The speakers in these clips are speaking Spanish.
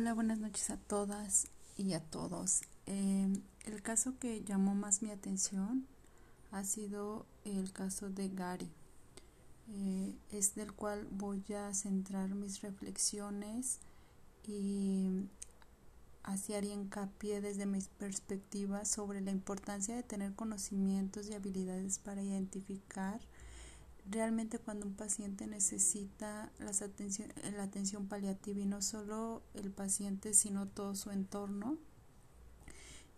Hola, buenas noches a todas y a todos. Eh, el caso que llamó más mi atención ha sido el caso de Gary. Eh, es del cual voy a centrar mis reflexiones y así haría hincapié desde mis perspectivas sobre la importancia de tener conocimientos y habilidades para identificar realmente cuando un paciente necesita las atención, la atención paliativa y no solo el paciente sino todo su entorno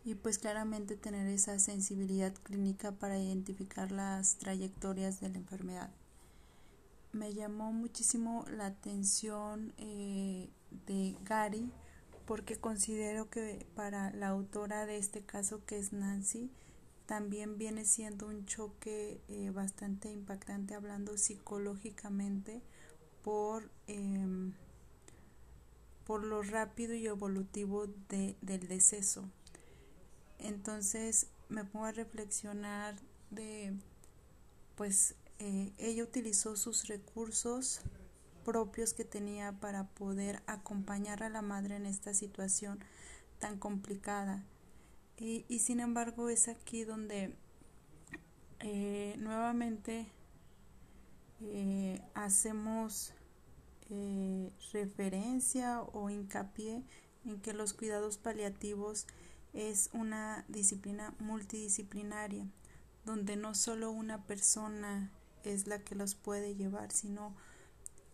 y pues claramente tener esa sensibilidad clínica para identificar las trayectorias de la enfermedad. Me llamó muchísimo la atención eh, de Gary porque considero que para la autora de este caso que es Nancy también viene siendo un choque eh, bastante impactante hablando psicológicamente por, em, por lo rápido y evolutivo de, del deceso. Entonces me pongo a reflexionar de, pues eh, ella utilizó sus recursos propios que tenía para poder acompañar a la madre en esta situación tan complicada y, sin embargo es aquí donde eh, nuevamente eh, hacemos eh, referencia o hincapié en que los cuidados paliativos es una disciplina multidisciplinaria donde no solo una persona es la que los puede llevar sino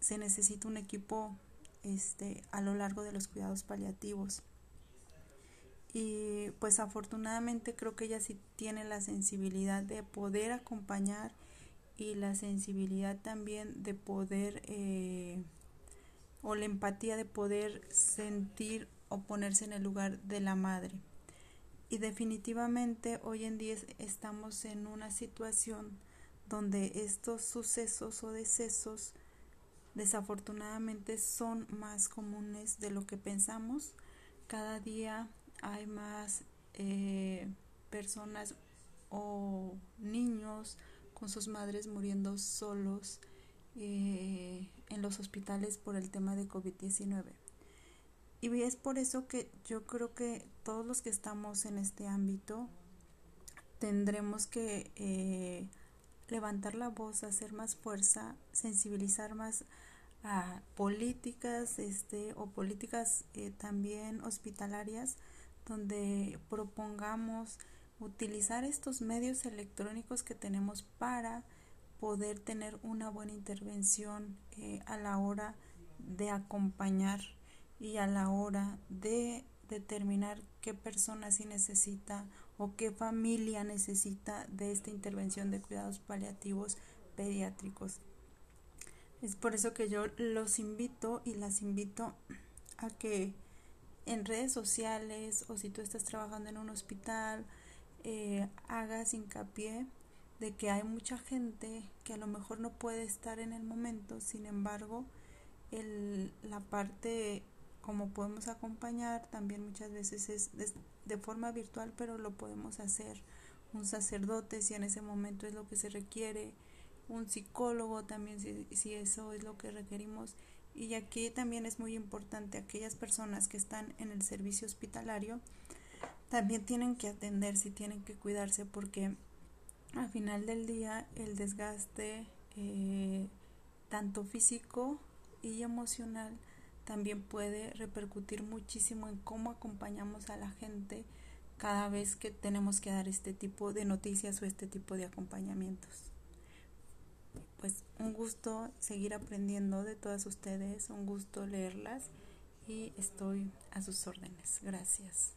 se necesita un equipo este a lo largo de los cuidados paliativos y pues afortunadamente creo que ella sí tiene la sensibilidad de poder acompañar y la sensibilidad también de poder eh, o la empatía de poder sentir o ponerse en el lugar de la madre. Y definitivamente hoy en día estamos en una situación donde estos sucesos o decesos desafortunadamente son más comunes de lo que pensamos. Cada día hay más eh, personas o niños con sus madres muriendo solos eh, en los hospitales por el tema de COVID-19. Y es por eso que yo creo que todos los que estamos en este ámbito tendremos que eh, levantar la voz, hacer más fuerza, sensibilizar más a políticas este, o políticas también hospitalarias donde propongamos utilizar estos medios electrónicos que tenemos para poder tener una buena intervención eh, a la hora de acompañar y a la hora de determinar qué persona sí necesita o qué familia necesita de esta intervención de cuidados paliativos pediátricos. Es por eso que yo los invito y las invito a que en redes sociales o si tú estás trabajando en un hospital, eh, hagas hincapié de que hay mucha gente que a lo mejor no puede estar en el momento, sin embargo, el, la parte como podemos acompañar también muchas veces es de, forma virtual, pero lo podemos hacer. Un sacerdote si en ese momento es lo que se requiere, un psicólogo también si, si eso es lo que requerimos y aquí también es muy importante aquellas personas que están en el servicio hospitalario también tienen que atenderse y tienen que cuidarse porque al final del día el desgaste eh, tanto físico y emocional también puede repercutir muchísimo en cómo acompañamos a la gente cada vez que tenemos que dar este tipo de noticias o este tipo de acompañamientos un gusto seguir aprendiendo de todas ustedes, un gusto leerlas y estoy a sus órdenes. Gracias.